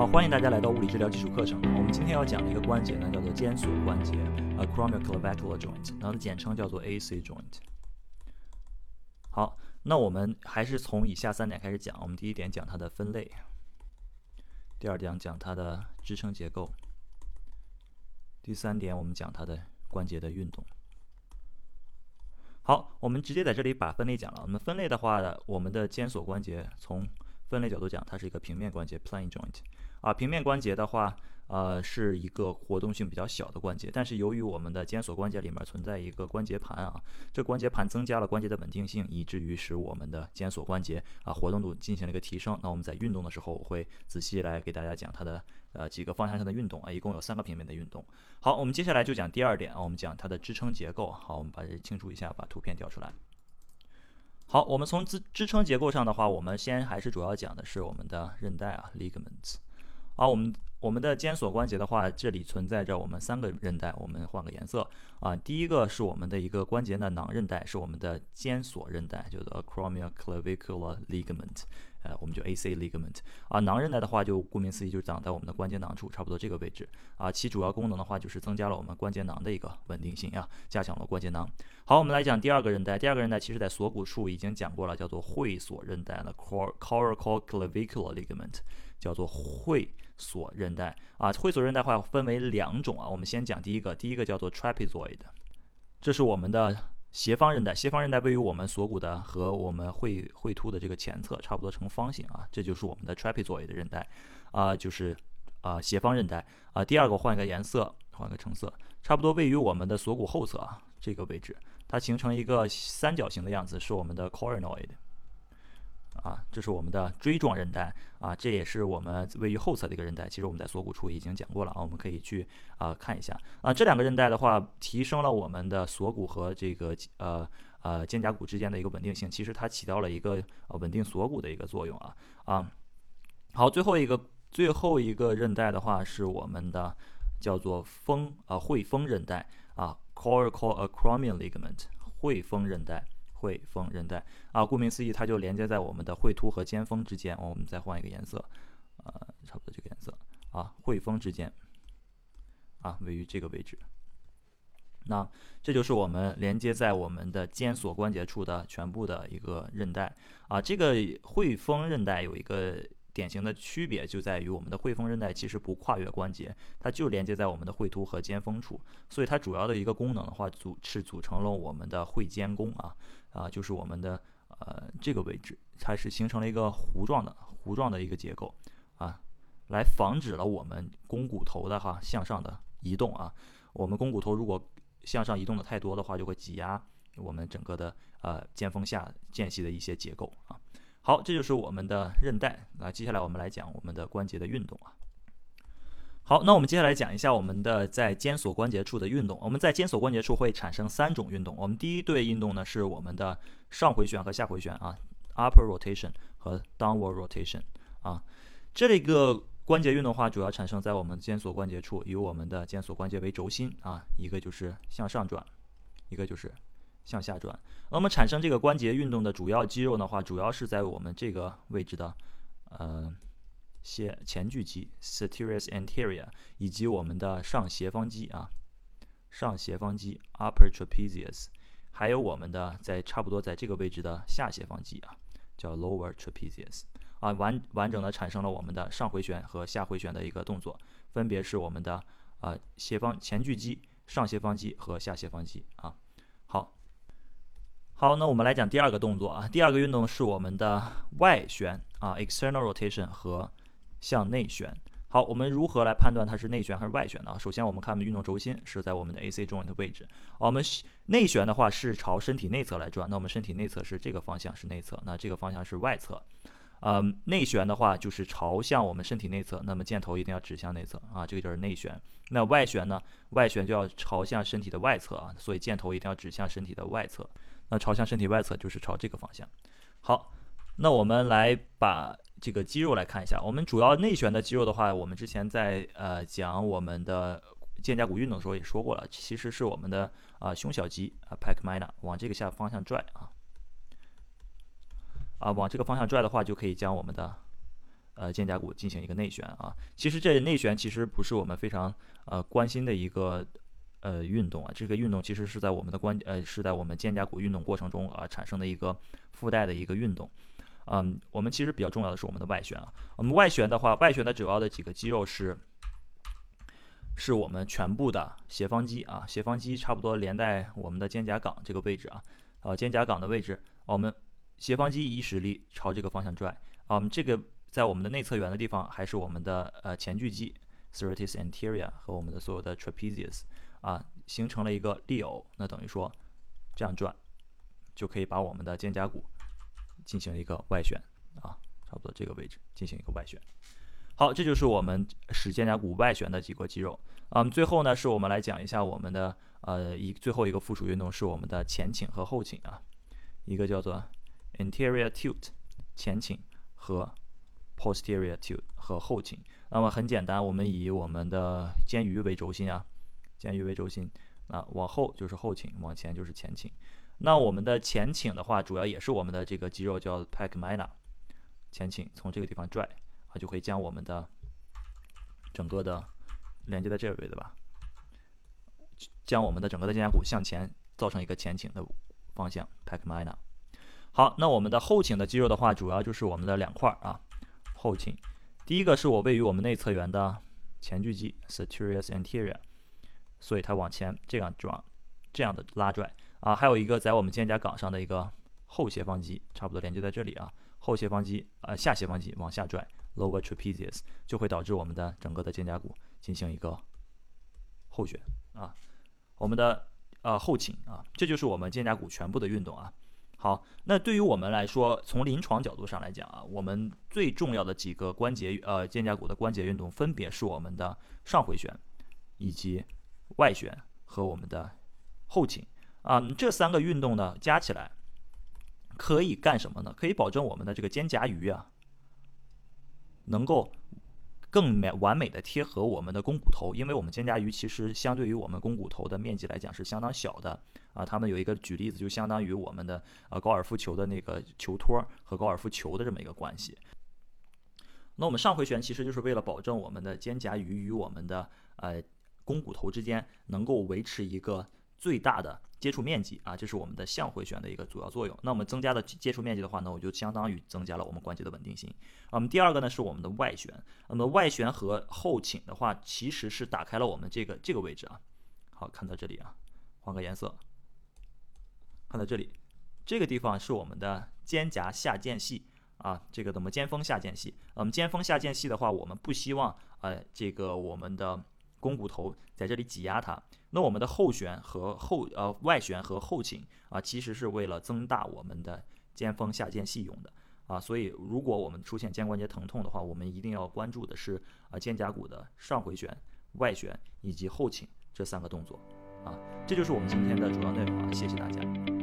好，欢迎大家来到物理治疗基础课程。我们今天要讲的一个关节呢，叫做肩锁关节 （acromioclavicular joint），然后简称叫做 AC joint。好，那我们还是从以下三点开始讲。我们第一点讲它的分类，第二点讲它的支撑结构，第三点我们讲它的关节的运动。好，我们直接在这里把分类讲了。我们分类的话，我们的肩锁关节从分类角度讲，它是一个平面关节 （plane joint）。啊，平面关节的话，呃，是一个活动性比较小的关节，但是由于我们的肩锁关节里面存在一个关节盘啊，这关节盘增加了关节的稳定性，以至于使我们的肩锁关节啊活动度进行了一个提升。那我们在运动的时候，我会仔细来给大家讲它的呃几个方向上的运动啊，一共有三个平面的运动。好，我们接下来就讲第二点啊，我们讲它的支撑结构。好，我们把这清除一下，把图片调出来。好，我们从支支撑结构上的话，我们先还是主要讲的是我们的韧带啊，ligaments。好，我们我们的肩锁关节的话，这里存在着我们三个韧带，我们换个颜色啊。第一个是我们的一个关节的囊韧带，是我们的肩锁韧带，叫做 acromioclavicular ligament，呃，我们就 AC ligament 啊。囊韧带的话，就顾名思义，就长在我们的关节囊处，差不多这个位置啊。其主要功能的话，就是增加了我们关节囊的一个稳定性啊，加强了关节囊。好，我们来讲第二个韧带，第二个韧带其实在锁骨处已经讲过了，叫做会锁韧带了，coracoid ligament，叫做会。锁韧带啊，会锁韧带话分为两种啊。我们先讲第一个，第一个叫做 trapezoid，这是我们的斜方韧带。斜方韧带位于我们锁骨的和我们喙喙突的这个前侧，差不多呈方形啊，这就是我们的 trapezoid 韧带啊，就是啊斜方韧带啊。第二个换一个颜色，换个橙色，差不多位于我们的锁骨后侧啊这个位置，它形成一个三角形的样子，是我们的 coronoid。啊，这是我们的锥状韧带啊，这也是我们位于后侧的一个韧带。其实我们在锁骨处已经讲过了啊，我们可以去啊看一下啊。这两个韧带的话，提升了我们的锁骨和这个呃呃肩胛骨之间的一个稳定性。其实它起到了一个呃稳定锁骨的一个作用啊啊。好，最后一个最后一个韧带的话是我们的叫做风啊会风韧带啊，coracoacromial ligament 会风韧带。汇丰韧带啊，顾名思义，它就连接在我们的会突和肩峰之间。我们再换一个颜色，呃，差不多这个颜色啊，会峰之间啊，位于这个位置。那这就是我们连接在我们的肩锁关节处的全部的一个韧带啊。这个汇丰韧带有一个。典型的区别就在于我们的汇丰韧带其实不跨越关节，它就连接在我们的会突和肩峰处，所以它主要的一个功能的话，组是组成了我们的会肩弓啊啊，就是我们的呃这个位置，它是形成了一个弧状的弧状的一个结构啊，来防止了我们肱骨头的哈向上的移动啊，我们肱骨头如果向上移动的太多的话，就会挤压我们整个的呃肩峰下间隙的一些结构啊。好，这就是我们的韧带。那接下来我们来讲我们的关节的运动啊。好，那我们接下来讲一下我们的在肩锁关节处的运动。我们在肩锁关节处会产生三种运动。我们第一对运动呢是我们的上回旋和下回旋啊，upper rotation 和 downward rotation 啊。这个关节运动的话，主要产生在我们肩锁关节处，以我们的肩锁关节为轴心啊，一个就是向上转，一个就是。向下转，那么产生这个关节运动的主要肌肉的话，主要是在我们这个位置的，呃，斜前锯肌 （serratus anterior） 以及我们的上斜方肌啊，上斜方肌 （upper trapezius），还有我们的在差不多在这个位置的下斜方肌啊，叫 lower trapezius 啊，完完整的产生了我们的上回旋和下回旋的一个动作，分别是我们的啊斜方前锯肌、上斜方肌和下斜方肌啊。好。好，那我们来讲第二个动作啊。第二个运动是我们的外旋啊，external rotation 和向内旋。好，我们如何来判断它是内旋还是外旋呢？首先，我们看运动轴心是在我们的 AC joint 的位置。我们内旋的话是朝身体内侧来转，那我们身体内侧是这个方向是内侧，那这个方向是外侧。嗯，内旋的话就是朝向我们身体内侧，那么箭头一定要指向内侧啊，这个就是内旋。那外旋呢？外旋就要朝向身体的外侧啊，所以箭头一定要指向身体的外侧。那朝向身体外侧就是朝这个方向。好，那我们来把这个肌肉来看一下。我们主要内旋的肌肉的话，我们之前在呃讲我们的肩胛骨运动的时候也说过了，其实是我们的啊胸小肌啊 pec minor 往这个下方向拽啊，啊往这个方向拽的话，就可以将我们的呃肩胛骨进行一个内旋啊。其实这内旋其实不是我们非常呃关心的一个呃运动啊，这个运动其实是在我们的关呃是在我们肩胛骨运动过程中啊产生的一个附带的一个运动。嗯，我们其实比较重要的是我们的外旋啊。我们外旋的话，外旋的主要的几个肌肉是。是我们全部的斜方肌啊，斜方肌差不多连带我们的肩胛岗这个位置啊，呃，肩胛岗的位置，我们斜方肌以使力朝这个方向拽啊，我们这个在我们的内侧缘的地方还是我们的呃前锯肌 serratus anterior 和我们的所有的 trapezius 啊，形成了一个力偶，那等于说这样转就可以把我们的肩胛骨进行一个外旋啊，差不多这个位置进行一个外旋。好，这就是我们使肩胛骨外旋的几个肌肉。嗯，最后呢，是我们来讲一下我们的呃一最后一个附属运动是我们的前倾和后倾啊，一个叫做 anterior tilt 前倾和 posterior tilt 和后倾。那么很简单，我们以我们的肩盂为轴心啊，肩盂为轴心，啊往后就是后倾，往前就是前倾。那我们的前倾的话，主要也是我们的这个肌肉叫 pec minor，前倾从这个地方拽。啊就会将我们的整个的连接在这个位置吧，将我们的整个的肩胛骨向前造成一个前倾的方向，pec minor。好，那我们的后倾的肌肉的话，主要就是我们的两块啊，后倾。第一个是我位于我们内侧缘的前锯肌 serratus anterior，所以它往前这样转，这样的拉拽啊。还有一个在我们肩胛岗上的一个后斜方肌，差不多连接在这里啊，后斜方肌呃下斜方肌往下拽。lower trapezius 就会导致我们的整个的肩胛骨进行一个后旋啊，我们的呃后倾啊，这就是我们肩胛骨全部的运动啊。好，那对于我们来说，从临床角度上来讲啊，我们最重要的几个关节呃肩胛骨的关节运动，分别是我们的上回旋以及外旋和我们的后倾啊。这三个运动呢，加起来可以干什么呢？可以保证我们的这个肩胛盂啊。能够更美完美的贴合我们的肱骨头，因为我们肩胛盂其实相对于我们肱骨头的面积来讲是相当小的啊。他们有一个举例子，就相当于我们的呃高尔夫球的那个球托和高尔夫球的这么一个关系。那我们上回旋其实就是为了保证我们的肩胛盂与我们的呃肱骨头之间能够维持一个最大的。接触面积啊，这是我们的向回旋的一个主要作用。那我们增加的接触面积的话呢，我就相当于增加了我们关节的稳定性。那么第二个呢是我们的外旋。那么外旋和后倾的话，其实是打开了我们这个这个位置啊。好，看到这里啊，换个颜色，看到这里，这个地方是我们的肩胛下间隙啊，这个怎么肩峰下间隙？我们肩峰下间隙的话，我们不希望呃这个我们的肱骨头在这里挤压它。那我们的后旋和后呃外旋和后倾啊，其实是为了增大我们的肩峰下间隙用的啊，所以如果我们出现肩关节疼痛的话，我们一定要关注的是啊肩胛骨的上回旋、外旋以及后倾这三个动作啊，这就是我们今天的主要内容啊，谢谢大家。